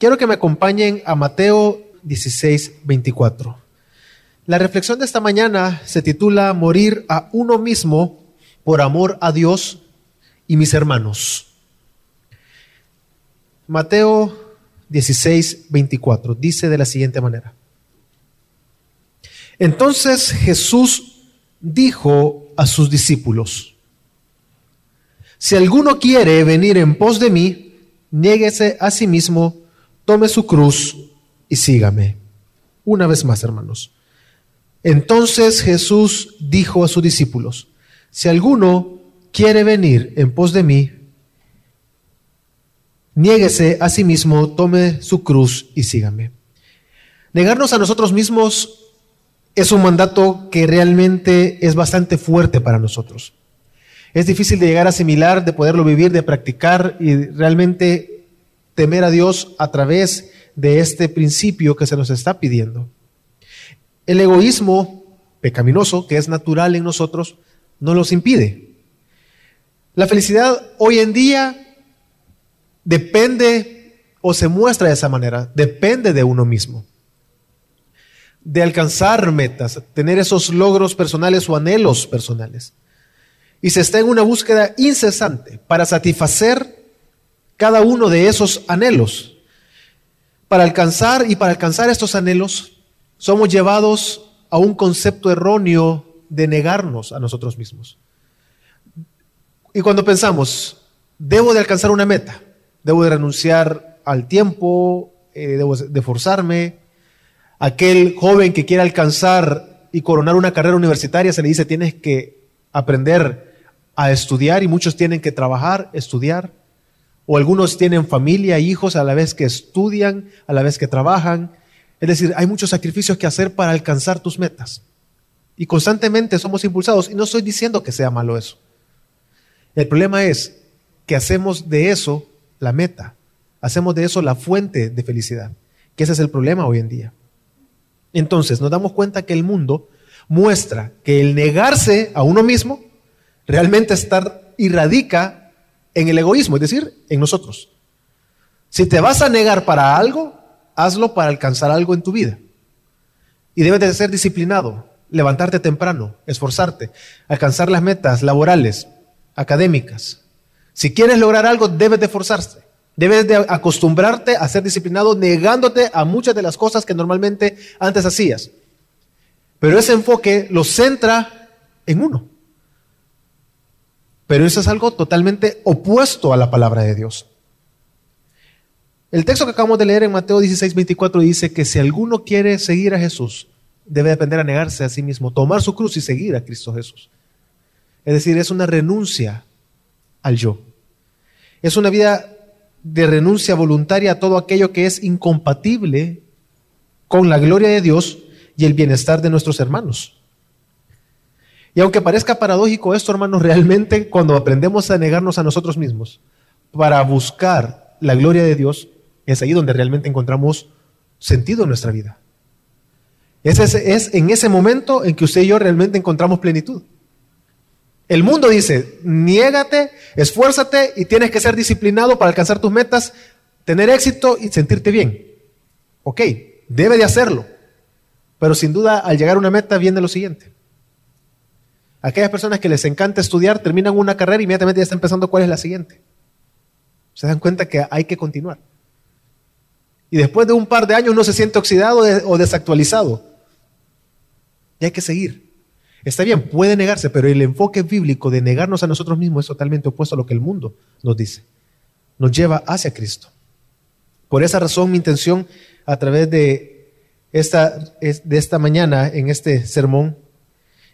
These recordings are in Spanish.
Quiero que me acompañen a Mateo 16, 24. La reflexión de esta mañana se titula Morir a uno mismo por amor a Dios y mis hermanos. Mateo 16, 24 dice de la siguiente manera. Entonces Jesús dijo a sus discípulos, si alguno quiere venir en pos de mí, niéguese a sí mismo, tome su cruz y sígame. Una vez más, hermanos. Entonces Jesús dijo a sus discípulos, si alguno quiere venir en pos de mí, niéguese a sí mismo, tome su cruz y sígame. Negarnos a nosotros mismos es un mandato que realmente es bastante fuerte para nosotros. Es difícil de llegar a asimilar, de poderlo vivir, de practicar y realmente temer a Dios a través de este principio que se nos está pidiendo. El egoísmo pecaminoso, que es natural en nosotros, no los impide. La felicidad hoy en día depende o se muestra de esa manera, depende de uno mismo. De alcanzar metas, tener esos logros personales o anhelos personales. Y se está en una búsqueda incesante para satisfacer cada uno de esos anhelos. Para alcanzar y para alcanzar estos anhelos, somos llevados a un concepto erróneo de negarnos a nosotros mismos. Y cuando pensamos, debo de alcanzar una meta, debo de renunciar al tiempo, eh, debo de forzarme, aquel joven que quiere alcanzar y coronar una carrera universitaria se le dice tienes que aprender a estudiar y muchos tienen que trabajar, estudiar, o algunos tienen familia, hijos a la vez que estudian, a la vez que trabajan. Es decir, hay muchos sacrificios que hacer para alcanzar tus metas. Y constantemente somos impulsados. Y no estoy diciendo que sea malo eso. El problema es que hacemos de eso la meta. Hacemos de eso la fuente de felicidad. Que ese es el problema hoy en día. Entonces nos damos cuenta que el mundo muestra que el negarse a uno mismo realmente estar y radica en el egoísmo, es decir, en nosotros. Si te vas a negar para algo, hazlo para alcanzar algo en tu vida. Y debes de ser disciplinado, levantarte temprano, esforzarte, alcanzar las metas laborales, académicas. Si quieres lograr algo, debes de esforzarte. Debes de acostumbrarte a ser disciplinado negándote a muchas de las cosas que normalmente antes hacías. Pero ese enfoque lo centra en uno. Pero eso es algo totalmente opuesto a la palabra de Dios. El texto que acabamos de leer en Mateo 16, 24 dice que si alguno quiere seguir a Jesús, debe aprender a negarse a sí mismo, tomar su cruz y seguir a Cristo Jesús. Es decir, es una renuncia al yo. Es una vida de renuncia voluntaria a todo aquello que es incompatible con la gloria de Dios y el bienestar de nuestros hermanos. Y aunque parezca paradójico esto, hermanos, realmente cuando aprendemos a negarnos a nosotros mismos para buscar la gloria de Dios, es ahí donde realmente encontramos sentido en nuestra vida. Es, es, en ese momento en que usted y yo realmente encontramos plenitud. El mundo dice, niégate, esfuérzate y tienes que ser disciplinado para alcanzar tus metas, tener éxito y sentirte bien. Ok, debe de hacerlo. Pero sin duda al llegar a una meta viene lo siguiente. Aquellas personas que les encanta estudiar terminan una carrera y inmediatamente ya están pensando cuál es la siguiente. Se dan cuenta que hay que continuar. Y después de un par de años no se siente oxidado o desactualizado. Y hay que seguir. Está bien, puede negarse, pero el enfoque bíblico de negarnos a nosotros mismos es totalmente opuesto a lo que el mundo nos dice. Nos lleva hacia Cristo. Por esa razón mi intención a través de esta, de esta mañana en este sermón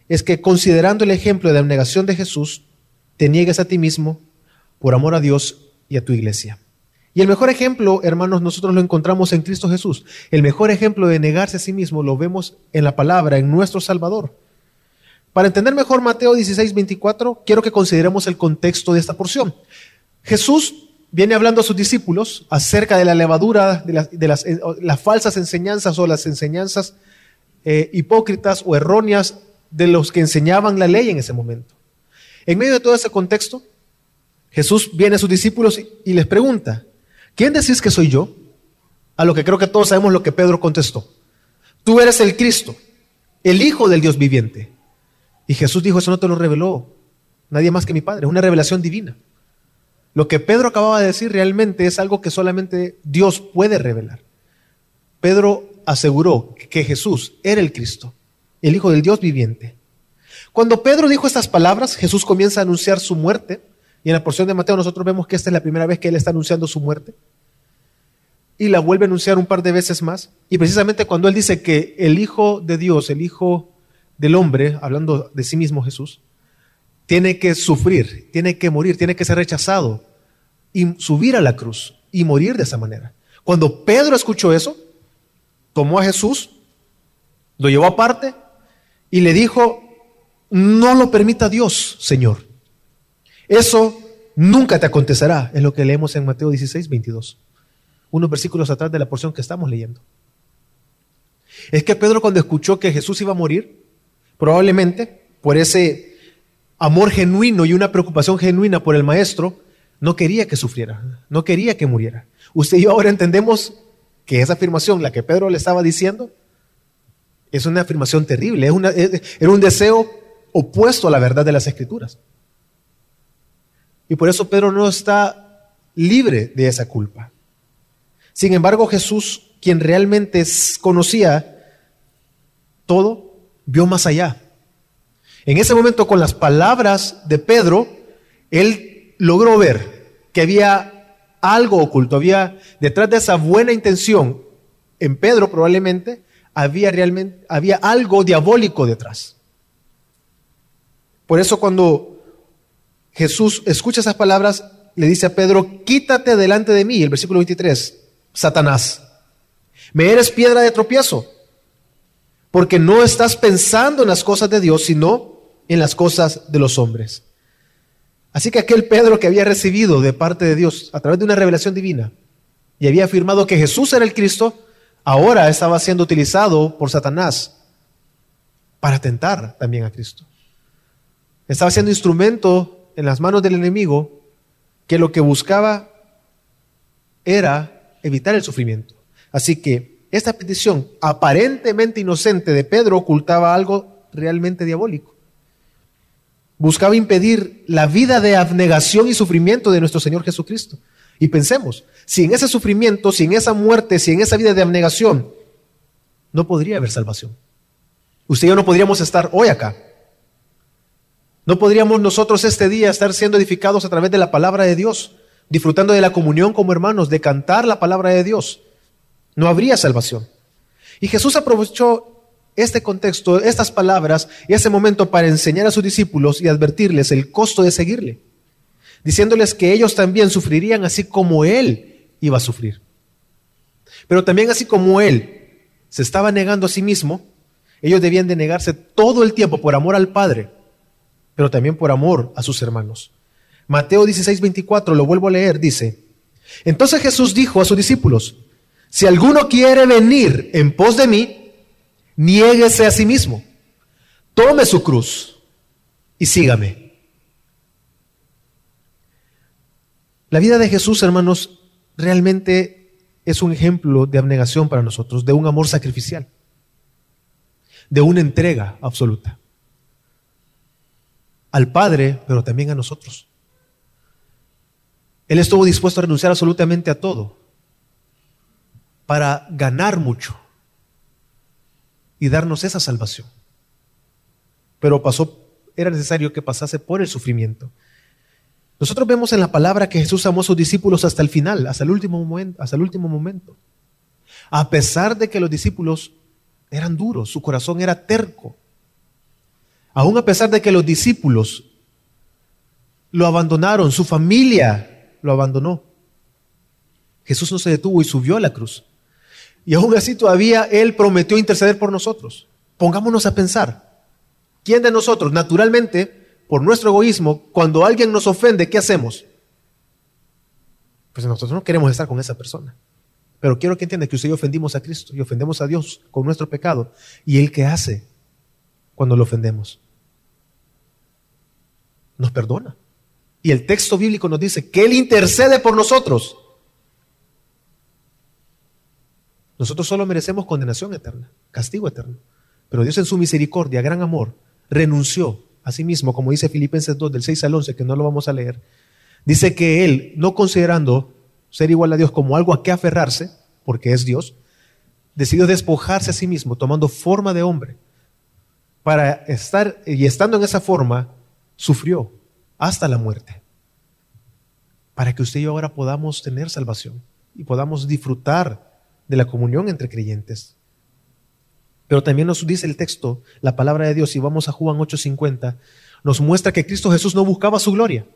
es que considerando el ejemplo de la negación de Jesús, te niegues a ti mismo por amor a Dios y a tu iglesia. Y el mejor ejemplo, hermanos, nosotros lo encontramos en Cristo Jesús. El mejor ejemplo de negarse a sí mismo lo vemos en la palabra, en nuestro Salvador. Para entender mejor Mateo 16, 24, quiero que consideremos el contexto de esta porción. Jesús viene hablando a sus discípulos acerca de la levadura, de las, eh, falsas enseñanzas o las enseñanzas eh, hipócritas o erróneas de los que enseñaban la ley en ese momento. En medio de todo ese contexto, Jesús viene a sus discípulos y les pregunta, ¿quién decís que soy yo? A lo que creo que todos sabemos lo que Pedro contestó. Tú eres el Cristo, el Hijo del Dios viviente. Y Jesús dijo, eso no te lo reveló nadie más que mi Padre, es una revelación divina. Lo que Pedro acababa de decir realmente es algo que solamente Dios puede revelar. Pedro aseguró que Jesús era el Cristo, el Hijo del Dios viviente. Cuando Pedro dijo estas palabras, Jesús comienza a anunciar su muerte. Y en la porción de Mateo nosotros vemos que esta es la primera vez que él está anunciando su muerte. Y la vuelve a anunciar un par de veces más. Y precisamente cuando él dice que el Hijo de Dios, el Hijo del hombre, hablando de sí mismo Jesús, tiene que sufrir, tiene que morir, tiene que ser rechazado y subir a la cruz y morir de esa manera. Cuando Pedro escuchó eso, tomó a Jesús, lo llevó aparte y le dijo, no lo permita Dios, Señor. Eso nunca te acontecerá, es lo que leemos en Mateo 16, 22. Unos versículos atrás de la porción que estamos leyendo. Es que Pedro cuando escuchó que Jesús iba a morir, probablemente por ese amor genuino y una preocupación genuina por el maestro, no quería que sufriera, no quería que muriera. Usted y yo ahora entendemos que esa afirmación, la que Pedro le estaba diciendo, es una afirmación terrible, es era un deseo opuesto a la verdad de las escrituras. Y por eso Pedro no está libre de esa culpa. Sin embargo, Jesús, quien realmente conocía todo, vio más allá. En ese momento, con las palabras de Pedro, él logró ver que había algo oculto, había detrás de esa buena intención, en Pedro probablemente, había realmente, había algo diabólico detrás. Por eso cuando Jesús escucha esas palabras, le dice a Pedro, quítate delante de mí, el versículo 23, Satanás, me eres piedra de tropiezo, porque no estás pensando en las cosas de Dios, sino en las cosas de los hombres. Así que aquel Pedro que había recibido de parte de Dios a través de una revelación divina y había afirmado que Jesús era el Cristo, ahora estaba siendo utilizado por Satanás para tentar también a Cristo. Estaba siendo instrumento en las manos del enemigo que lo que buscaba era evitar el sufrimiento. Así que esta petición aparentemente inocente de Pedro ocultaba algo realmente diabólico buscaba impedir la vida de abnegación y sufrimiento de nuestro Señor Jesucristo. Y pensemos, si en ese sufrimiento, si en esa muerte, si en esa vida de abnegación, no podría haber salvación. Usted y yo no podríamos estar hoy acá. No podríamos nosotros este día estar siendo edificados a través de la palabra de Dios, disfrutando de la comunión como hermanos, de cantar la palabra de Dios. No habría salvación. Y Jesús aprovechó este contexto, estas palabras y ese momento para enseñar a sus discípulos y advertirles el costo de seguirle, diciéndoles que ellos también sufrirían así como Él iba a sufrir. Pero también así como Él se estaba negando a sí mismo, ellos debían de negarse todo el tiempo por amor al Padre, pero también por amor a sus hermanos. Mateo 16, 24, lo vuelvo a leer, dice, entonces Jesús dijo a sus discípulos, si alguno quiere venir en pos de mí, Niéguese a sí mismo. Tome su cruz y sígame. La vida de Jesús, hermanos, realmente es un ejemplo de abnegación para nosotros, de un amor sacrificial, de una entrega absoluta. Al Padre, pero también a nosotros. Él estuvo dispuesto a renunciar absolutamente a todo para ganar mucho y darnos esa salvación. Pero pasó, era necesario que pasase por el sufrimiento. Nosotros vemos en la palabra que Jesús amó a sus discípulos hasta el final, hasta el último momento, hasta el último momento. A pesar de que los discípulos eran duros, su corazón era terco. Aún a pesar de que los discípulos lo abandonaron, su familia lo abandonó. Jesús no se detuvo y subió a la cruz. Y aún así todavía Él prometió interceder por nosotros. Pongámonos a pensar. ¿Quién de nosotros, naturalmente, por nuestro egoísmo, cuando alguien nos ofende, ¿qué hacemos? Pues nosotros no queremos estar con esa persona. Pero quiero que entienda que usted y ofendimos a Cristo y ofendemos a Dios con nuestro pecado. ¿Y Él qué hace cuando lo ofendemos? Nos perdona. Y el texto bíblico nos dice que Él intercede por nosotros. Nosotros solo merecemos condenación eterna, castigo eterno. Pero Dios en su misericordia, gran amor, renunció a sí mismo, como dice Filipenses 2 del 6 al 11, que no lo vamos a leer. Dice que Él, no considerando ser igual a Dios como algo a qué aferrarse, porque es Dios, decidió despojarse a sí mismo, tomando forma de hombre. Para estar, y estando en esa forma, sufrió hasta la muerte. Para que usted y yo ahora podamos tener salvación y podamos disfrutar de la comunión entre creyentes. Pero también nos dice el texto, la palabra de Dios, y vamos a Juan 8:50, nos muestra que Cristo Jesús no buscaba su gloria.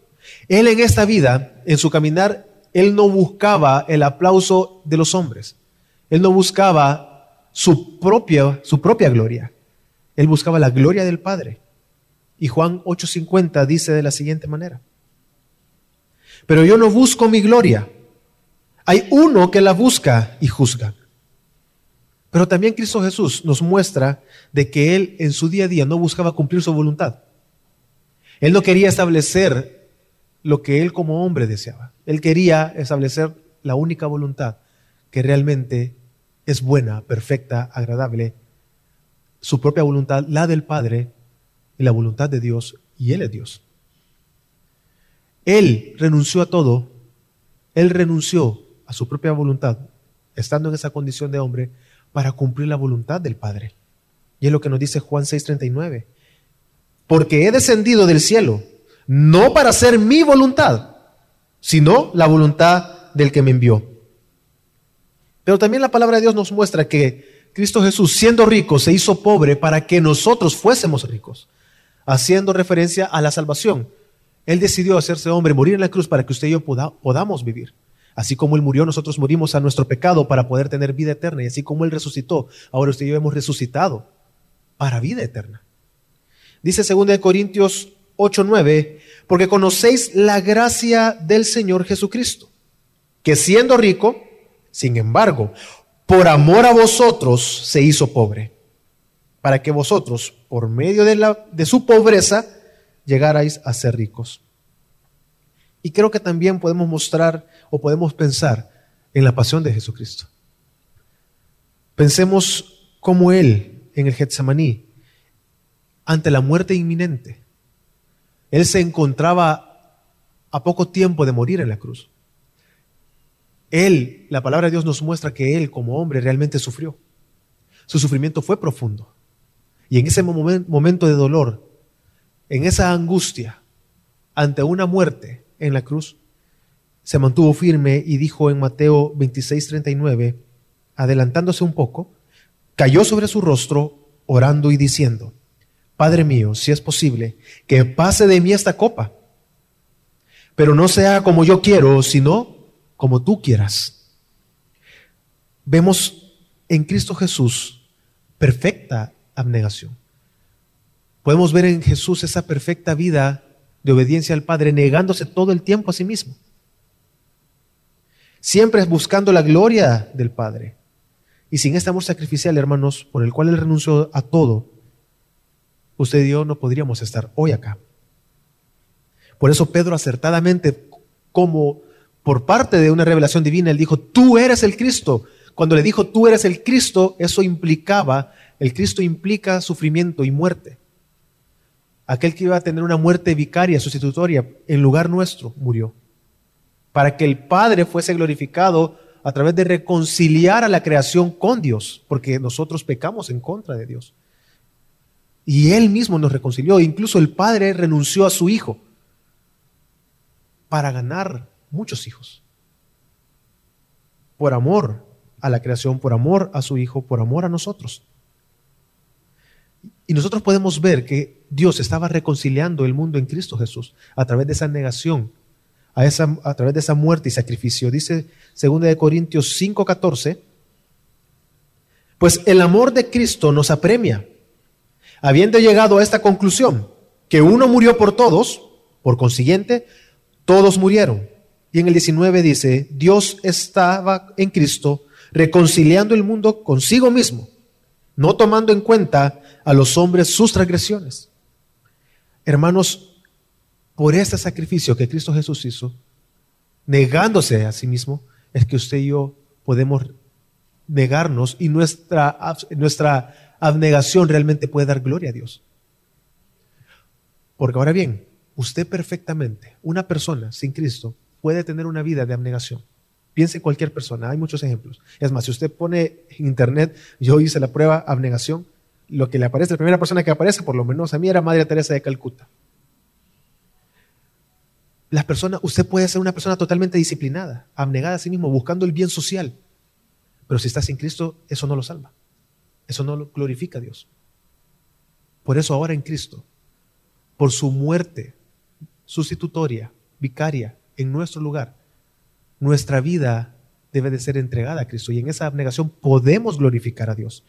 Él en esta vida, en su caminar, él no buscaba el aplauso de los hombres. Él no buscaba su propia, su propia gloria. Él buscaba la gloria del Padre. Y Juan 8:50 dice de la siguiente manera, pero yo no busco mi gloria. Hay uno que la busca y juzga. Pero también Cristo Jesús nos muestra de que Él en su día a día no buscaba cumplir su voluntad. Él no quería establecer lo que Él como hombre deseaba. Él quería establecer la única voluntad que realmente es buena, perfecta, agradable. Su propia voluntad, la del Padre y la voluntad de Dios, y Él es Dios. Él renunció a todo, Él renunció a su propia voluntad, estando en esa condición de hombre, para cumplir la voluntad del Padre. Y es lo que nos dice Juan 6:39. Porque he descendido del cielo, no para hacer mi voluntad, sino la voluntad del que me envió. Pero también la palabra de Dios nos muestra que Cristo Jesús, siendo rico, se hizo pobre para que nosotros fuésemos ricos, haciendo referencia a la salvación. Él decidió hacerse hombre, morir en la cruz para que usted y yo podamos vivir. Así como Él murió, nosotros morimos a nuestro pecado para poder tener vida eterna. Y así como Él resucitó, ahora usted y yo hemos resucitado para vida eterna. Dice 2 Corintios 8, 9, porque conocéis la gracia del Señor Jesucristo, que siendo rico, sin embargo, por amor a vosotros se hizo pobre, para que vosotros, por medio de, la, de su pobreza, llegarais a ser ricos. Y creo que también podemos mostrar o podemos pensar en la pasión de Jesucristo. Pensemos como Él en el Getsemaní, ante la muerte inminente. Él se encontraba a poco tiempo de morir en la cruz. Él, la palabra de Dios nos muestra que Él como hombre realmente sufrió. Su sufrimiento fue profundo. Y en ese momento de dolor, en esa angustia, ante una muerte, en la cruz, se mantuvo firme y dijo en Mateo 26, 39, adelantándose un poco, cayó sobre su rostro, orando y diciendo, Padre mío, si es posible, que pase de mí esta copa, pero no sea como yo quiero, sino como tú quieras. Vemos en Cristo Jesús perfecta abnegación. Podemos ver en Jesús esa perfecta vida de obediencia al Padre, negándose todo el tiempo a sí mismo. Siempre buscando la gloria del Padre. Y sin este amor sacrificial, hermanos, por el cual Él renunció a todo, usted y yo no podríamos estar hoy acá. Por eso Pedro acertadamente, como por parte de una revelación divina, él dijo, tú eres el Cristo. Cuando le dijo, tú eres el Cristo, eso implicaba, el Cristo implica sufrimiento y muerte. Aquel que iba a tener una muerte vicaria, sustitutoria, en lugar nuestro, murió. Para que el Padre fuese glorificado a través de reconciliar a la creación con Dios, porque nosotros pecamos en contra de Dios. Y Él mismo nos reconcilió. Incluso el Padre renunció a su Hijo para ganar muchos hijos. Por amor a la creación, por amor a su Hijo, por amor a nosotros. Y nosotros podemos ver que Dios estaba reconciliando el mundo en Cristo Jesús a través de esa negación, a, esa, a través de esa muerte y sacrificio. Dice 2 Corintios 5:14, pues el amor de Cristo nos apremia, habiendo llegado a esta conclusión, que uno murió por todos, por consiguiente, todos murieron. Y en el 19 dice, Dios estaba en Cristo reconciliando el mundo consigo mismo no tomando en cuenta a los hombres sus transgresiones. Hermanos, por este sacrificio que Cristo Jesús hizo, negándose a sí mismo, es que usted y yo podemos negarnos y nuestra, nuestra abnegación realmente puede dar gloria a Dios. Porque ahora bien, usted perfectamente, una persona sin Cristo, puede tener una vida de abnegación. Piense cualquier persona, hay muchos ejemplos. Es más, si usted pone en internet, yo hice la prueba abnegación, lo que le aparece, la primera persona que aparece, por lo menos a mí, era Madre Teresa de Calcuta. La persona, usted puede ser una persona totalmente disciplinada, abnegada a sí mismo, buscando el bien social. Pero si está sin Cristo, eso no lo salva. Eso no lo glorifica a Dios. Por eso ahora en Cristo, por su muerte sustitutoria, vicaria, en nuestro lugar, nuestra vida debe de ser entregada a Cristo. Y en esa abnegación podemos glorificar a Dios.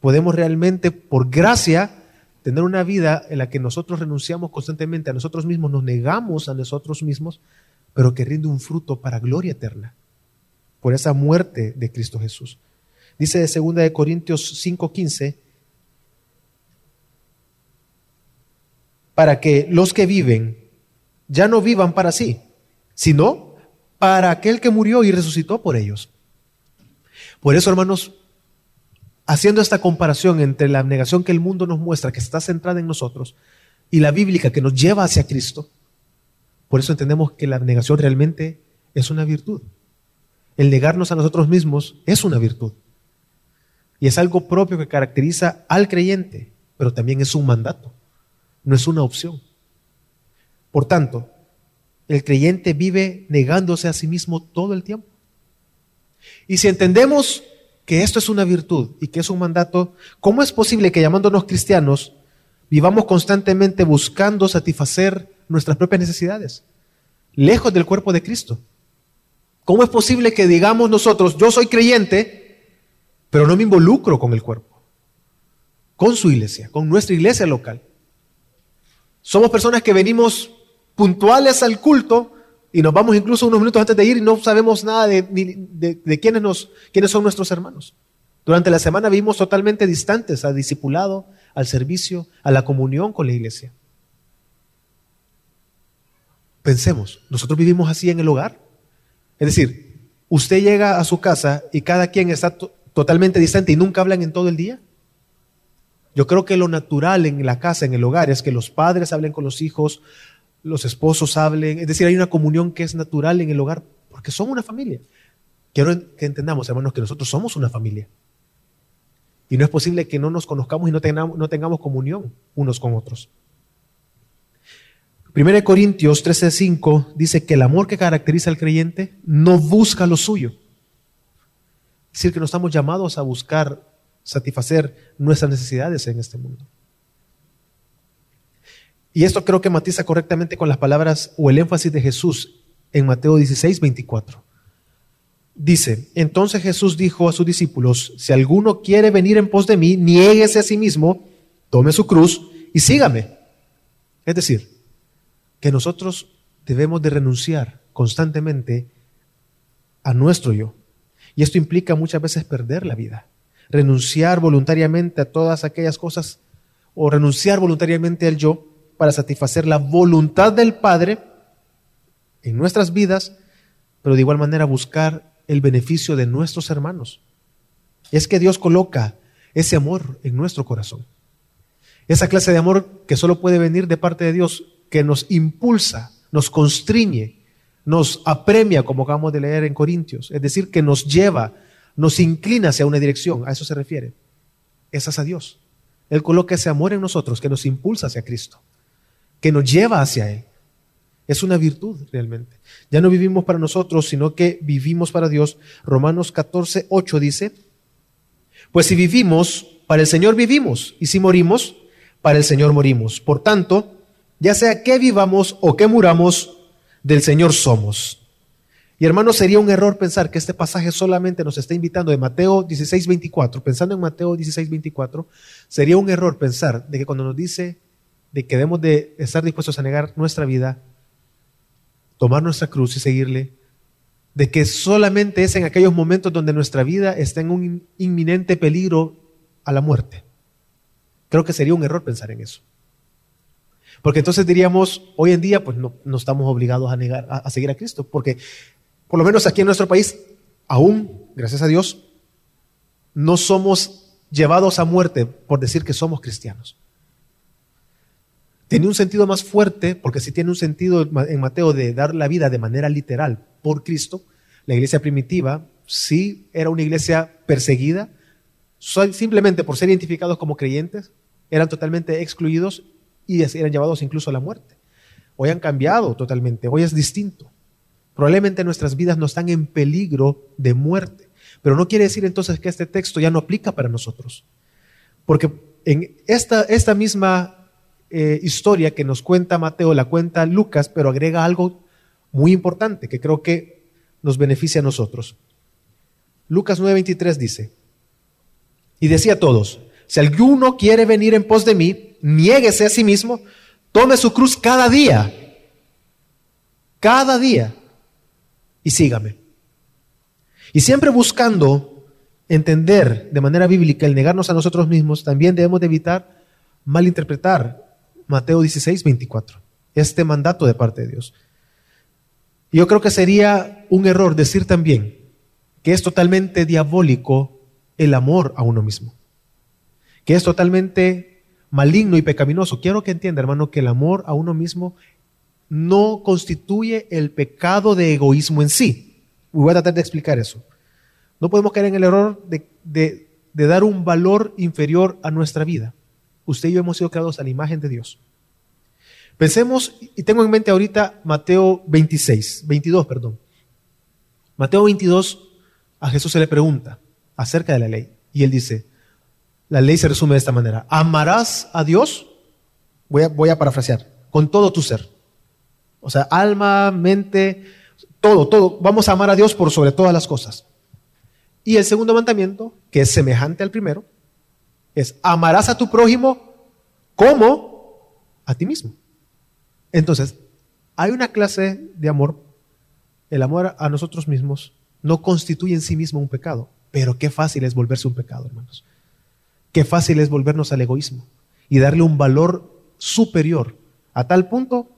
Podemos realmente, por gracia, tener una vida en la que nosotros renunciamos constantemente a nosotros mismos, nos negamos a nosotros mismos, pero que rinde un fruto para gloria eterna, por esa muerte de Cristo Jesús. Dice de 2 de Corintios 5:15, para que los que viven ya no vivan para sí, sino para aquel que murió y resucitó por ellos. Por eso, hermanos, haciendo esta comparación entre la abnegación que el mundo nos muestra, que está centrada en nosotros, y la bíblica que nos lleva hacia Cristo, por eso entendemos que la abnegación realmente es una virtud. El negarnos a nosotros mismos es una virtud. Y es algo propio que caracteriza al creyente, pero también es un mandato, no es una opción. Por tanto, el creyente vive negándose a sí mismo todo el tiempo. Y si entendemos que esto es una virtud y que es un mandato, ¿cómo es posible que llamándonos cristianos vivamos constantemente buscando satisfacer nuestras propias necesidades, lejos del cuerpo de Cristo? ¿Cómo es posible que digamos nosotros, yo soy creyente, pero no me involucro con el cuerpo, con su iglesia, con nuestra iglesia local? Somos personas que venimos puntuales al culto y nos vamos incluso unos minutos antes de ir y no sabemos nada de, de, quiénes, nos, quiénes son nuestros hermanos. Durante la semana vivimos totalmente distantes al discipulado, al servicio, a la comunión con la iglesia. Pensemos, nosotros vivimos así en el hogar. Es decir, usted llega a su casa y cada quien está totalmente distante y nunca hablan en todo el día. Yo creo que lo natural en la casa, en el hogar, es que los padres hablen con los hijos, los esposos hablen, es decir, hay una comunión que es natural en el hogar, porque son una familia. Quiero que entendamos, hermanos, que nosotros somos una familia. Y no es posible que no nos conozcamos y no tengamos, no tengamos comunión unos con otros. 1 Corintios 13:5 dice que el amor que caracteriza al creyente no busca lo suyo. Es decir, que no estamos llamados a buscar satisfacer nuestras necesidades en este mundo. Y esto creo que matiza correctamente con las palabras o el énfasis de Jesús en Mateo 16, 24. Dice, entonces Jesús dijo a sus discípulos, si alguno quiere venir en pos de mí, niéguese a sí mismo, tome su cruz y sígame. Es decir, que nosotros debemos de renunciar constantemente a nuestro yo. Y esto implica muchas veces perder la vida. Renunciar voluntariamente a todas aquellas cosas o renunciar voluntariamente al yo para satisfacer la voluntad del Padre en nuestras vidas, pero de igual manera buscar el beneficio de nuestros hermanos. Es que Dios coloca ese amor en nuestro corazón. Esa clase de amor que solo puede venir de parte de Dios, que nos impulsa, nos constriñe, nos apremia, como acabamos de leer en Corintios, es decir, que nos lleva, nos inclina hacia una dirección, a eso se refiere. Esa es a Dios. Él coloca ese amor en nosotros que nos impulsa hacia Cristo que nos lleva hacia Él. Es una virtud realmente. Ya no vivimos para nosotros, sino que vivimos para Dios. Romanos 14, 8 dice, pues si vivimos, para el Señor vivimos, y si morimos, para el Señor morimos. Por tanto, ya sea que vivamos o que muramos, del Señor somos. Y hermanos, sería un error pensar que este pasaje solamente nos está invitando de Mateo 16, 24, pensando en Mateo 16, 24, sería un error pensar de que cuando nos dice de que debemos de estar dispuestos a negar nuestra vida, tomar nuestra cruz y seguirle, de que solamente es en aquellos momentos donde nuestra vida está en un inminente peligro a la muerte. Creo que sería un error pensar en eso. Porque entonces diríamos, hoy en día, pues no, estamos obligados a negar, a, seguir a Cristo, porque por lo menos aquí en nuestro país, aún, gracias a Dios, no somos llevados a muerte por decir que somos cristianos. Tiene un sentido más fuerte, porque si tiene un sentido en Mateo de dar la vida de manera literal por Cristo, la iglesia primitiva sí era una iglesia perseguida, simplemente por ser identificados como creyentes, eran totalmente excluidos y eran llevados incluso a la muerte. Hoy han cambiado totalmente, hoy es distinto. Probablemente nuestras vidas no están en peligro de muerte, pero no quiere decir entonces que este texto ya no aplica para nosotros. Porque en esta, esta misma eh, historia que nos cuenta Mateo, la cuenta Lucas, pero agrega algo muy importante que creo que nos beneficia a nosotros. Lucas 9:23 dice, y decía a todos, si alguno quiere venir en pos de mí, niéguese a sí mismo, tome su cruz cada día, cada día, y sígame. Y siempre buscando entender de manera bíblica el negarnos a nosotros mismos, también debemos de evitar malinterpretar Mateo 16, 24, este mandato de parte de Dios. Yo creo que sería un error decir también que es totalmente diabólico el amor a uno mismo, que es totalmente maligno y pecaminoso. Quiero que entienda, hermano, que el amor a uno mismo no constituye el pecado de egoísmo en sí. Voy a tratar de explicar eso. No podemos caer en el error de, de dar un valor inferior a nuestra vida. Usted y yo hemos sido creados a la imagen de Dios. Pensemos, y tengo en mente ahorita Mateo 26, 22, perdón. Mateo 22, a Jesús se le pregunta, acerca de la ley. Y él dice, la ley se resume de esta manera, amarás a Dios, voy a, voy a parafrasear, con todo tu ser. O sea, alma, mente, todo, todo. Vamos a amar a Dios por sobre todas las cosas. Y el segundo mandamiento, que es semejante al primero, es amarás a tu prójimo como a ti mismo. Entonces, hay una clase de amor, el amor a nosotros mismos no constituye en sí mismo un pecado. Pero qué fácil es volverse un pecado, hermanos. Qué fácil es volvernos al egoísmo y darle un valor superior a tal punto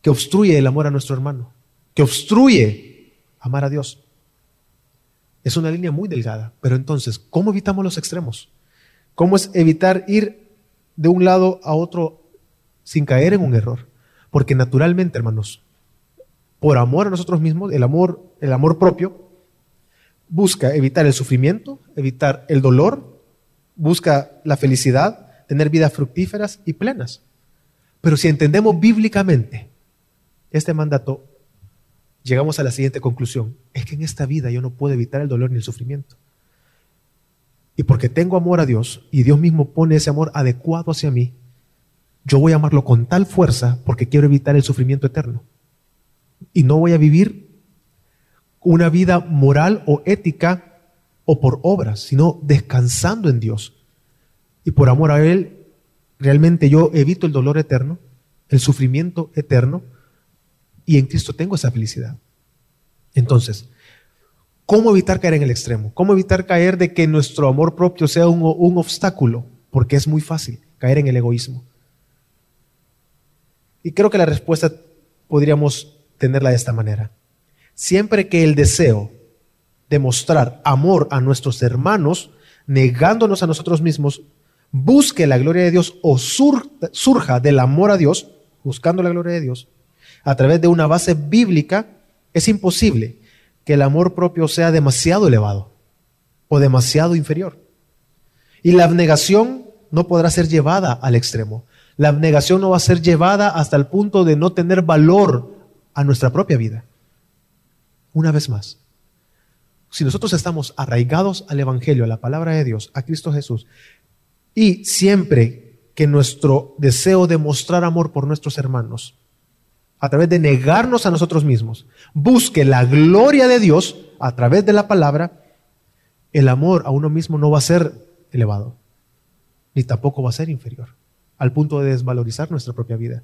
que obstruye el amor a nuestro hermano, que obstruye amar a Dios. Es una línea muy delgada, pero entonces, ¿cómo evitamos los extremos? ¿Cómo es evitar ir de un lado a otro sin caer en un error? Porque naturalmente, hermanos, por amor a nosotros mismos, el amor, el amor propio, busca evitar el sufrimiento, evitar el dolor, busca la felicidad, tener vidas fructíferas y plenas. Pero si entendemos bíblicamente este mandato, llegamos a la siguiente conclusión. Es que en esta vida yo no puedo evitar el dolor ni el sufrimiento. Y porque tengo amor a Dios y Dios mismo pone ese amor adecuado hacia mí, yo voy a amarlo con tal fuerza porque quiero evitar el sufrimiento eterno. Y no voy a vivir una vida moral o ética o por obras, sino descansando en Dios. Y por amor a Él, realmente yo evito el dolor eterno, el sufrimiento eterno, y en Cristo tengo esa felicidad. Entonces, ¿cómo evitar caer en el extremo? ¿Cómo evitar caer de que nuestro amor propio sea un, obstáculo? Porque es muy fácil caer en el egoísmo. Y creo que la respuesta podríamos tenerla de esta manera. Siempre que el deseo de mostrar amor a nuestros hermanos, negándonos a nosotros mismos, busque la gloria de Dios o surja del amor a Dios, buscando la gloria de Dios, a través de una base bíblica, es imposible que el amor propio sea demasiado elevado o demasiado inferior. Y la abnegación no podrá ser llevada al extremo. La abnegación no va a ser llevada hasta el punto de no tener valor a nuestra propia vida. Una vez más, si nosotros estamos arraigados al Evangelio, a la palabra de Dios, a Cristo Jesús, y siempre que nuestro deseo de mostrar amor por nuestros hermanos, a través de negarnos a nosotros mismos, busque la gloria de Dios a través de la palabra, el amor a uno mismo no va a ser elevado, ni tampoco va a ser inferior al punto de desvalorizar nuestra propia vida.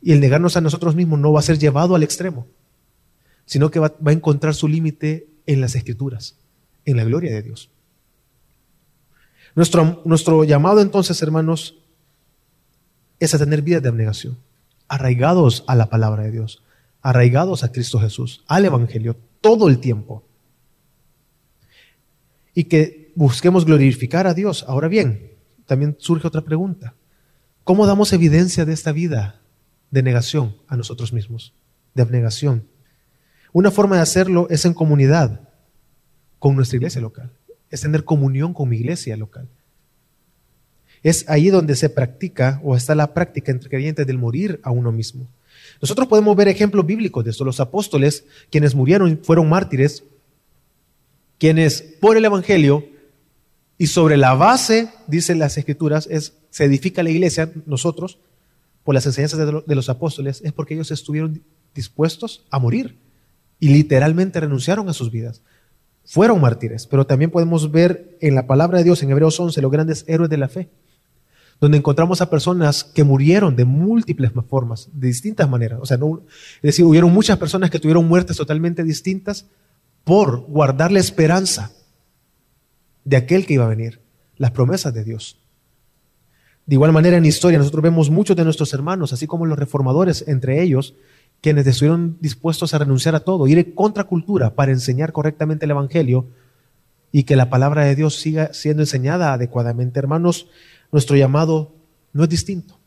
Y el negarnos a nosotros mismos no va a ser llevado al extremo, sino que va, a encontrar su límite en las escrituras, en la gloria de Dios. Nuestro, nuestro llamado entonces, hermanos, es a tener vidas de abnegación, arraigados a la palabra de Dios, arraigados a Cristo Jesús, al Evangelio, todo el tiempo. Y que busquemos glorificar a Dios. Ahora bien, también surge otra pregunta. ¿Cómo damos evidencia de esta vida de negación a nosotros mismos? De abnegación. Una forma de hacerlo es en comunidad con nuestra iglesia local. Es tener comunión con mi iglesia local. Es ahí donde se practica o está la práctica entre creyentes del morir a uno mismo. Nosotros podemos ver ejemplos bíblicos de esto. Los apóstoles, quienes murieron, fueron mártires, quienes por el Evangelio y sobre la base, dicen las escrituras, es, se edifica la iglesia, nosotros, por las enseñanzas de, de los apóstoles, es porque ellos estuvieron dispuestos a morir y literalmente renunciaron a sus vidas. Fueron mártires, pero también podemos ver en la palabra de Dios, en Hebreos 11, los grandes héroes de la fe donde encontramos a personas que murieron de múltiples formas, de distintas maneras. O sea, es decir, hubieron muchas personas que tuvieron muertes totalmente distintas por guardar la esperanza de aquel que iba a venir, las promesas de Dios. De igual manera, en historia, nosotros vemos muchos de nuestros hermanos, así como los reformadores, entre ellos, quienes estuvieron dispuestos a renunciar a todo, ir en contracultura para enseñar correctamente el Evangelio y que la palabra de Dios siga siendo enseñada adecuadamente. Hermanos, nuestro llamado no es distinto.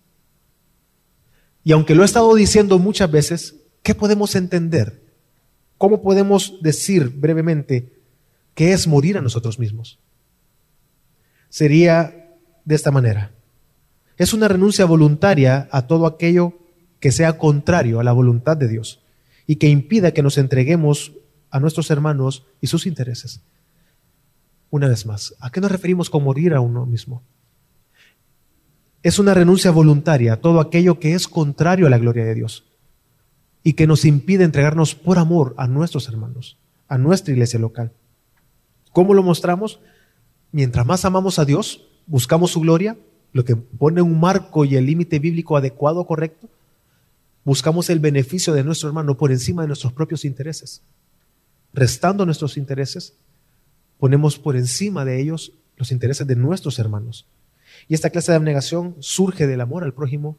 Y aunque lo he estado diciendo muchas veces, ¿qué podemos entender? ¿Cómo podemos decir brevemente qué es morir a nosotros mismos? Sería de esta manera. Es una renuncia voluntaria a todo aquello que sea contrario a la voluntad de Dios y que impida que nos entreguemos a nuestros hermanos y sus intereses. Una vez más, ¿a qué nos referimos con morir a uno mismo? Es una renuncia voluntaria a todo aquello que es contrario a la gloria de Dios y que nos impide entregarnos por amor a nuestros hermanos, a nuestra iglesia local. ¿Cómo lo mostramos? Mientras más amamos a Dios, buscamos su gloria, lo que pone un marco y el límite bíblico adecuado, correcto, buscamos el beneficio de nuestro hermano por encima de nuestros propios intereses. Restando nuestros intereses, ponemos por encima de ellos los intereses de nuestros hermanos. Y esta clase de abnegación surge del amor al prójimo,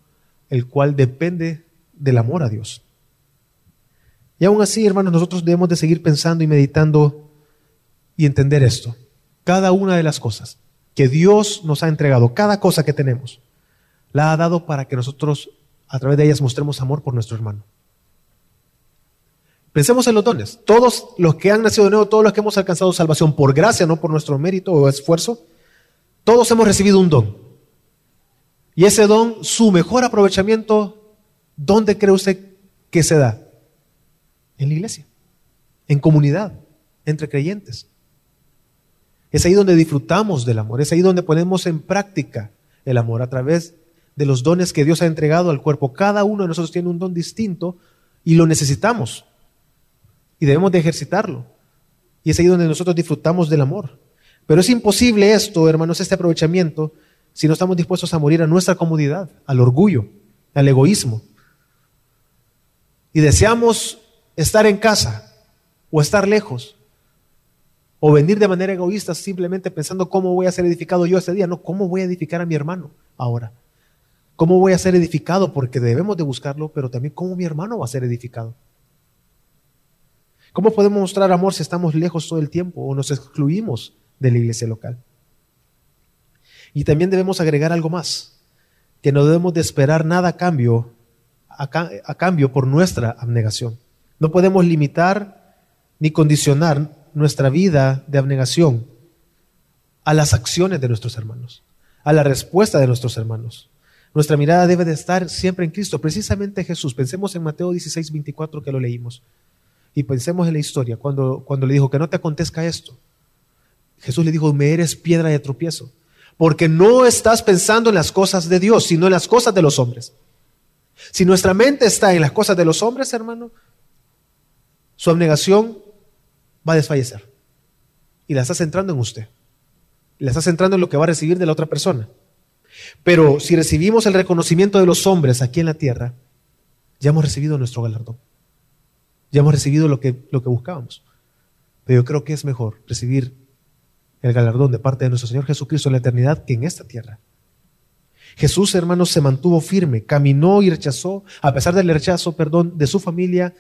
el cual depende del amor a Dios. Y aún así, hermanos, nosotros debemos de seguir pensando y meditando y entender esto. Cada una de las cosas que Dios nos ha entregado, cada cosa que tenemos, la ha dado para que nosotros a través de ellas mostremos amor por nuestro hermano. Pensemos en los dones. Todos los que han nacido de nuevo, todos los que hemos alcanzado salvación por gracia, no por nuestro mérito o esfuerzo, todos hemos recibido un don. Y ese don, su mejor aprovechamiento, ¿dónde cree usted que se da? En la iglesia, en comunidad, entre creyentes. Es ahí donde disfrutamos del amor, es ahí donde ponemos en práctica el amor a través de los dones que Dios ha entregado al cuerpo. Cada uno de nosotros tiene un don distinto y lo necesitamos. Y debemos de ejercitarlo. Y es ahí donde nosotros disfrutamos del amor. Pero es imposible esto, hermanos, este aprovechamiento, si no estamos dispuestos a morir a nuestra comodidad, al orgullo, al egoísmo. Y deseamos estar en casa o estar lejos o venir de manera egoísta simplemente pensando cómo voy a ser edificado yo ese día. No, cómo voy a edificar a mi hermano ahora. ¿Cómo voy a ser edificado? Porque debemos de buscarlo, pero también cómo mi hermano va a ser edificado. ¿Cómo podemos mostrar amor si estamos lejos todo el tiempo o nos excluimos de la iglesia local. Y también debemos agregar algo más, que no debemos de esperar nada a cambio, a, cambio por nuestra abnegación. No podemos limitar ni condicionar nuestra vida de abnegación a las acciones de nuestros hermanos, a la respuesta de nuestros hermanos. Nuestra mirada debe de estar siempre en Cristo, precisamente Jesús. Pensemos en Mateo 16, 24 que lo leímos. Y pensemos en la historia, cuando, cuando le dijo que no te acontezca esto. Jesús le dijo, me eres piedra de tropiezo, porque no estás pensando en las cosas de Dios, sino en las cosas de los hombres. Si nuestra mente está en las cosas de los hombres, hermano, su abnegación va a desfallecer. Y la está centrando en usted. La está centrando en lo que va a recibir de la otra persona. Pero si recibimos el reconocimiento de los hombres aquí en la tierra, ya hemos recibido nuestro galardón. Ya hemos recibido lo que, lo que buscábamos. Pero yo creo que es mejor recibir el galardón de parte de nuestro Señor Jesucristo en la eternidad que en esta tierra. Jesús, hermanos, se mantuvo firme, caminó y rechazó, a pesar del rechazo, perdón, de su familia,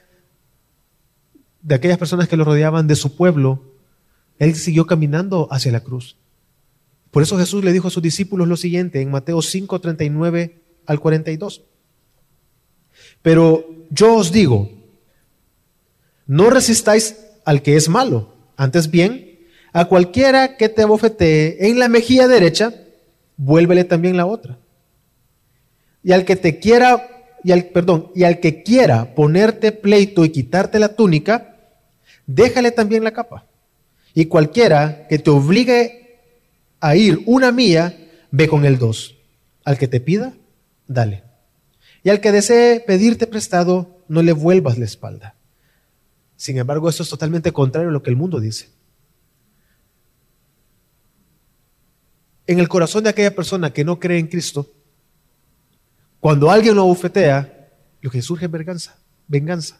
de aquellas personas que lo rodeaban, de su pueblo, Él siguió caminando hacia la cruz. Por eso Jesús le dijo a sus discípulos lo siguiente en Mateo 5, 39 al 42. Pero yo os digo, no resistáis al que es malo, antes bien, a cualquiera que te abofetee en la mejilla derecha, vuélvele también la otra. Y al que te quiera, y al, perdón, y al que quiera ponerte pleito y quitarte la túnica, déjale también la capa. Y cualquiera que te obligue a ir una mía, ve con el dos. Al que te pida, dale. Y al que desee pedirte prestado, no le vuelvas la espalda. Sin embargo, esto es totalmente contrario a lo que el mundo dice. En el corazón de aquella persona que no cree en Cristo, cuando alguien lo bufetea, lo que surge es venganza, venganza.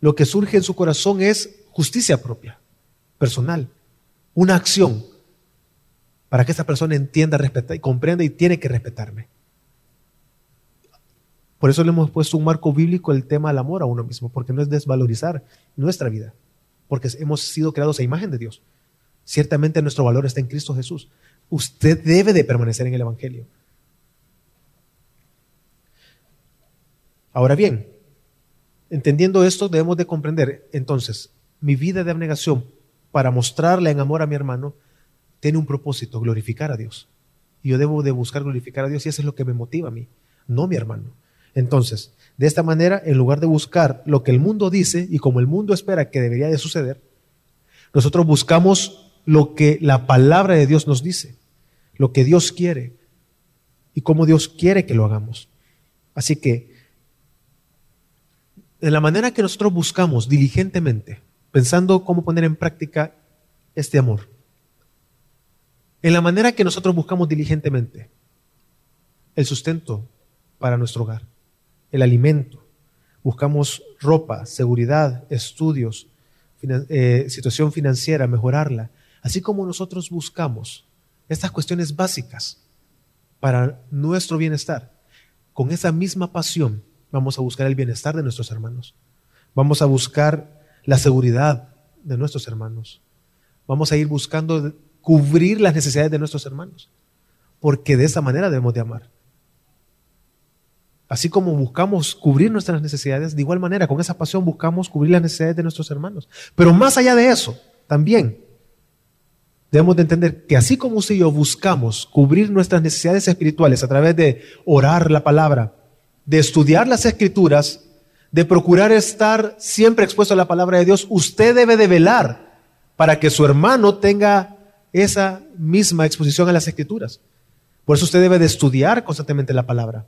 Lo que surge en su corazón es justicia propia, personal, una acción para que esa persona entienda, respeta y comprenda y tiene que respetarme. Por eso le hemos puesto un marco bíblico el tema del amor a uno mismo, porque no es desvalorizar nuestra vida, porque hemos sido creados a imagen de Dios. Ciertamente nuestro valor está en Cristo Jesús. Usted debe de permanecer en el Evangelio. Ahora bien, entendiendo esto, debemos de comprender, entonces, mi vida de abnegación para mostrarle en amor a mi hermano tiene un propósito, glorificar a Dios. Y yo debo de buscar glorificar a Dios y eso es lo que me motiva a mí, no mi hermano. Entonces, de esta manera, en lugar de buscar lo que el mundo dice y como el mundo espera que debería de suceder, nosotros buscamos lo que la palabra de Dios nos dice, lo que Dios quiere y cómo Dios quiere que lo hagamos. Así que, en la manera que nosotros buscamos diligentemente, pensando cómo poner en práctica este amor, en la manera que nosotros buscamos diligentemente el sustento para nuestro hogar, el alimento, buscamos ropa, seguridad, estudios, eh, situación financiera, mejorarla, así como nosotros buscamos estas cuestiones básicas para nuestro bienestar. Con esa misma pasión vamos a buscar el bienestar de nuestros hermanos. Vamos a buscar la seguridad de nuestros hermanos. Vamos a ir buscando cubrir las necesidades de nuestros hermanos, porque de esa manera debemos de amar. Así como buscamos cubrir nuestras necesidades, de igual manera, con esa pasión buscamos cubrir las necesidades de nuestros hermanos. Pero más allá de eso, también debemos de entender que así como usted y yo buscamos cubrir nuestras necesidades espirituales a través de orar la palabra, de estudiar las escrituras, de procurar estar siempre expuesto a la palabra de Dios, usted debe de velar para que su hermano tenga esa misma exposición a las escrituras. Por eso usted debe de estudiar constantemente la palabra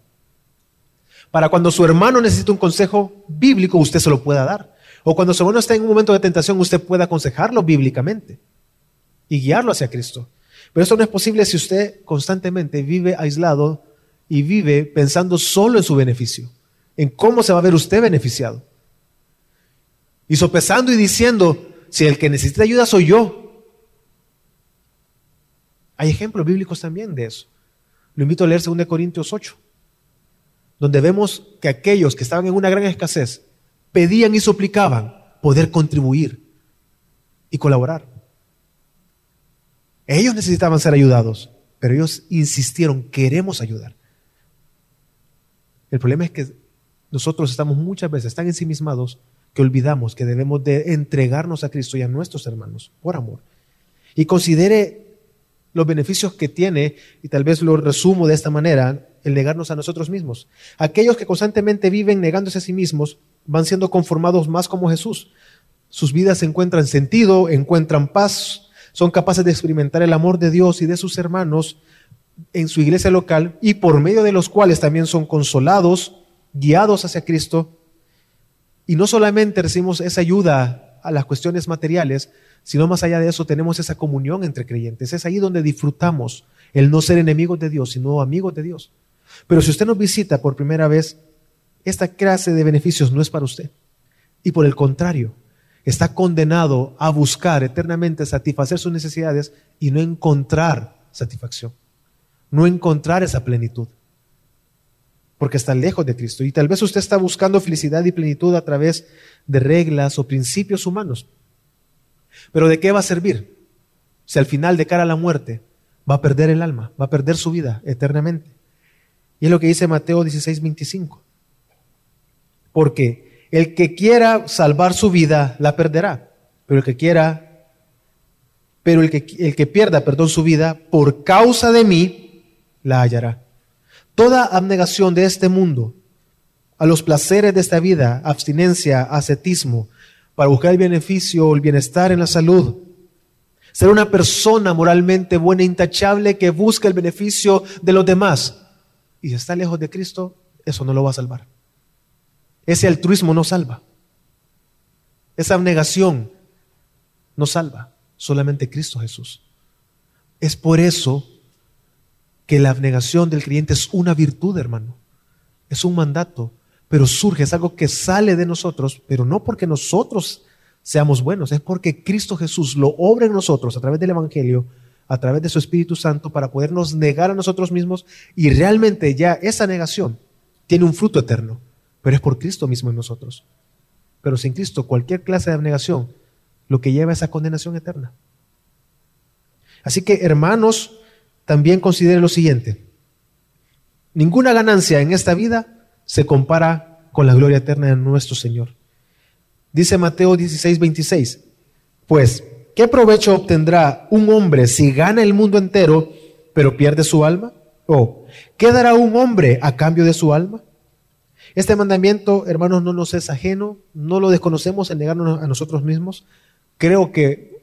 para cuando su hermano necesite un consejo bíblico, usted se lo pueda dar. O cuando su hermano está en un momento de tentación, usted pueda aconsejarlo bíblicamente y guiarlo hacia Cristo. Pero eso no es posible si usted constantemente vive aislado y vive pensando solo en su beneficio, en cómo se va a ver usted beneficiado. Y sopesando y diciendo, si el que necesita ayuda soy yo. Hay ejemplos bíblicos también de eso. Lo invito a leer 2 Corintios 8 donde vemos que aquellos que estaban en una gran escasez pedían y suplicaban poder contribuir y colaborar. Ellos necesitaban ser ayudados, pero ellos insistieron, queremos ayudar. El problema es que nosotros estamos muchas veces tan ensimismados que olvidamos que debemos de entregarnos a Cristo y a nuestros hermanos por amor. Y considere los beneficios que tiene, y tal vez lo resumo de esta manera, el negarnos a nosotros mismos. Aquellos que constantemente viven negándose a sí mismos van siendo conformados más como Jesús. Sus vidas encuentran sentido, encuentran paz, son capaces de experimentar el amor de Dios y de sus hermanos en su iglesia local y por medio de los cuales también son consolados, guiados hacia Cristo. Y no solamente recibimos esa ayuda a las cuestiones materiales, sino más allá de eso tenemos esa comunión entre creyentes. Es ahí donde disfrutamos el no ser enemigos de Dios, sino amigos de Dios. Pero si usted nos visita por primera vez, esta clase de beneficios no es para usted. Y por el contrario, está condenado a buscar eternamente satisfacer sus necesidades y no encontrar satisfacción, no encontrar esa plenitud, porque está lejos de Cristo. Y tal vez usted está buscando felicidad y plenitud a través de reglas o principios humanos. Pero ¿de qué va a servir? Si al final, de cara a la muerte, va a perder el alma, va a perder su vida eternamente. Y es lo que dice Mateo 16, 25. Porque el que quiera salvar su vida, la perderá. Pero el que quiera, pero el que, el que pierda, perdón, su vida, por causa de mí, la hallará. Toda abnegación de este mundo a los placeres de esta vida, abstinencia, ascetismo, para buscar el beneficio, el bienestar en la salud, ser una persona moralmente buena, intachable, que busca el beneficio de los demás. Y si está lejos de Cristo, eso no lo va a salvar. Ese altruismo no salva. Esa abnegación no salva. Solamente Cristo Jesús. Es por eso que la abnegación del creyente es una virtud, hermano. Es un mandato pero surge, es algo que sale de nosotros, pero no porque nosotros seamos buenos, es porque Cristo Jesús lo obra en nosotros a través del Evangelio, a través de su Espíritu Santo, para podernos negar a nosotros mismos y realmente ya esa negación tiene un fruto eterno, pero es por Cristo mismo en nosotros. Pero sin Cristo, cualquier clase de abnegación lo que lleva a esa condenación eterna. Así que, hermanos, también considere lo siguiente. Ninguna ganancia en esta vida se compara con la gloria eterna de nuestro Señor. Dice Mateo 16, 26, pues, ¿qué provecho obtendrá un hombre si gana el mundo entero, pero pierde su alma? ¿O qué dará un hombre a cambio de su alma? Este mandamiento, hermanos, no nos es ajeno, no lo desconocemos en negarnos a nosotros mismos. Creo que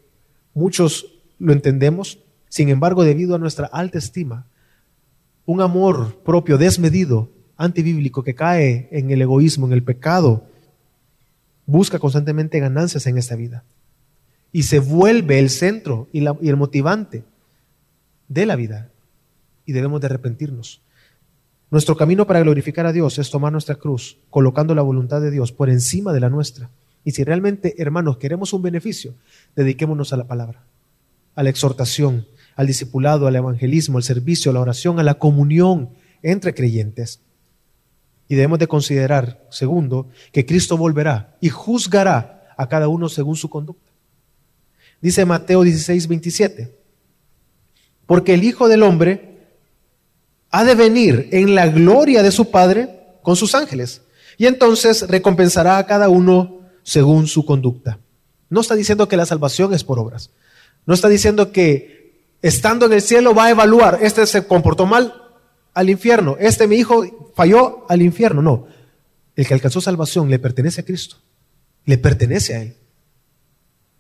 muchos lo entendemos, sin embargo, debido a nuestra alta estima, un amor propio desmedido antibíblico que cae en el egoísmo, en el pecado, busca constantemente ganancias en esta vida. Y se vuelve el centro y, el motivante de la vida. Y debemos de arrepentirnos. Nuestro camino para glorificar a Dios es tomar nuestra cruz, colocando la voluntad de Dios por encima de la nuestra. Y si realmente, hermanos, queremos un beneficio, dediquémonos a la palabra, a la exhortación, al discipulado, al evangelismo, al servicio, a la oración, a la comunión entre creyentes. Y debemos de considerar, segundo, que Cristo volverá y juzgará a cada uno según su conducta. Dice Mateo 16, 27, porque el Hijo del Hombre ha de venir en la gloria de su Padre con sus ángeles, y entonces recompensará a cada uno según su conducta. No está diciendo que la salvación es por obras. No está diciendo que estando en el cielo va a evaluar, este se comportó mal, al infierno. Este mi hijo falló al infierno. No. El que alcanzó salvación le pertenece a Cristo. Le pertenece a Él.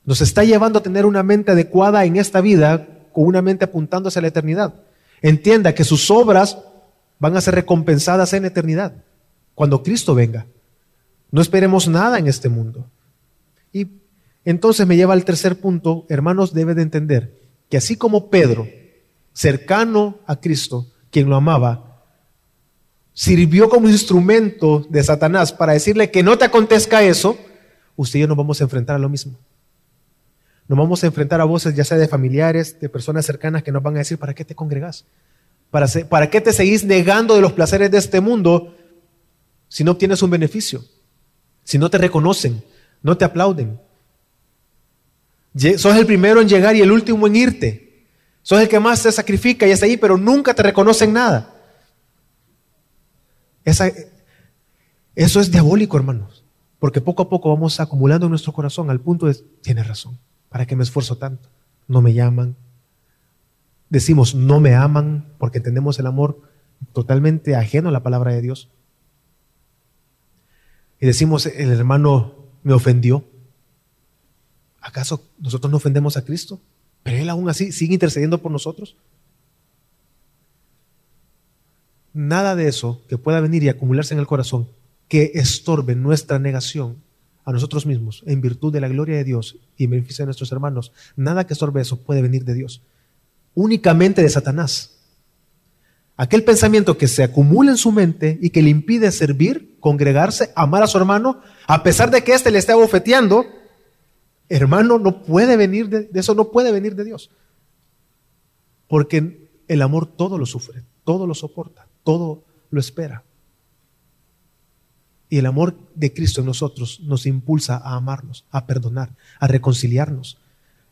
Nos está llevando a tener una mente adecuada en esta vida, con una mente apuntando hacia la eternidad. Entienda que sus obras van a ser recompensadas en eternidad, cuando Cristo venga. No esperemos nada en este mundo. Y entonces me lleva al tercer punto, hermanos, debe de entender que así como Pedro, cercano a Cristo, quien lo amaba, sirvió como instrumento de Satanás para decirle que no te acontezca eso, usted y yo nos vamos a enfrentar a lo mismo. Nos vamos a enfrentar a voces ya sea de familiares, de personas cercanas que nos van a decir, ¿para qué te congregas? ¿Para, ¿Para qué te seguís negando de los placeres de este mundo si no obtienes un beneficio? Si no te reconocen, no te aplauden. Sos el primero en llegar y el último en irte. Sos el que más se sacrifica y está ahí, pero nunca te reconocen nada. Eso es diabólico, hermanos. Porque poco a poco vamos acumulando en nuestro corazón al punto de, tienes razón, ¿para qué me esfuerzo tanto? No me llaman. Decimos, no me aman porque entendemos el amor totalmente ajeno a la palabra de Dios. Y decimos, el hermano me ofendió. ¿Acaso nosotros no ofendemos a Cristo? Pero Él aún así sigue intercediendo por nosotros. Nada de eso que pueda venir y acumularse en el corazón que estorbe nuestra negación a nosotros mismos en virtud de la gloria de Dios y en beneficio de nuestros hermanos, nada que estorbe eso puede venir de Dios. Únicamente de Satanás. Aquel pensamiento que se acumula en su mente y que le impide servir, congregarse, amar a su hermano, a pesar de que éste le esté bofeteando, hermano, no puede venir de, eso, no puede venir de Dios. Porque el amor todo lo sufre, todo lo soporta, todo lo espera. Y el amor de Cristo en nosotros nos impulsa a amarnos, a perdonar, a reconciliarnos.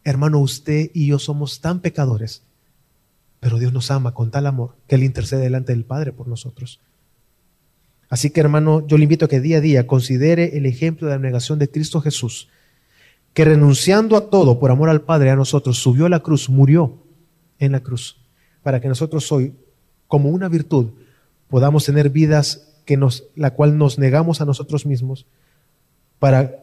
Hermano, usted y yo somos tan pecadores, pero Dios nos ama con tal amor que Él intercede delante del Padre por nosotros. Así que hermano, yo le invito a que día a día considere el ejemplo de la negación de Cristo Jesús, que renunciando a todo por amor al Padre, a nosotros, subió a la cruz, murió en la cruz, para que nosotros hoy, como una virtud, podamos tener vidas que nos, la cual nos negamos a nosotros mismos para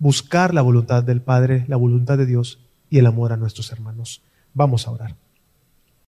buscar la voluntad del Padre, la voluntad de Dios y el amor a nuestros hermanos. Vamos a orar.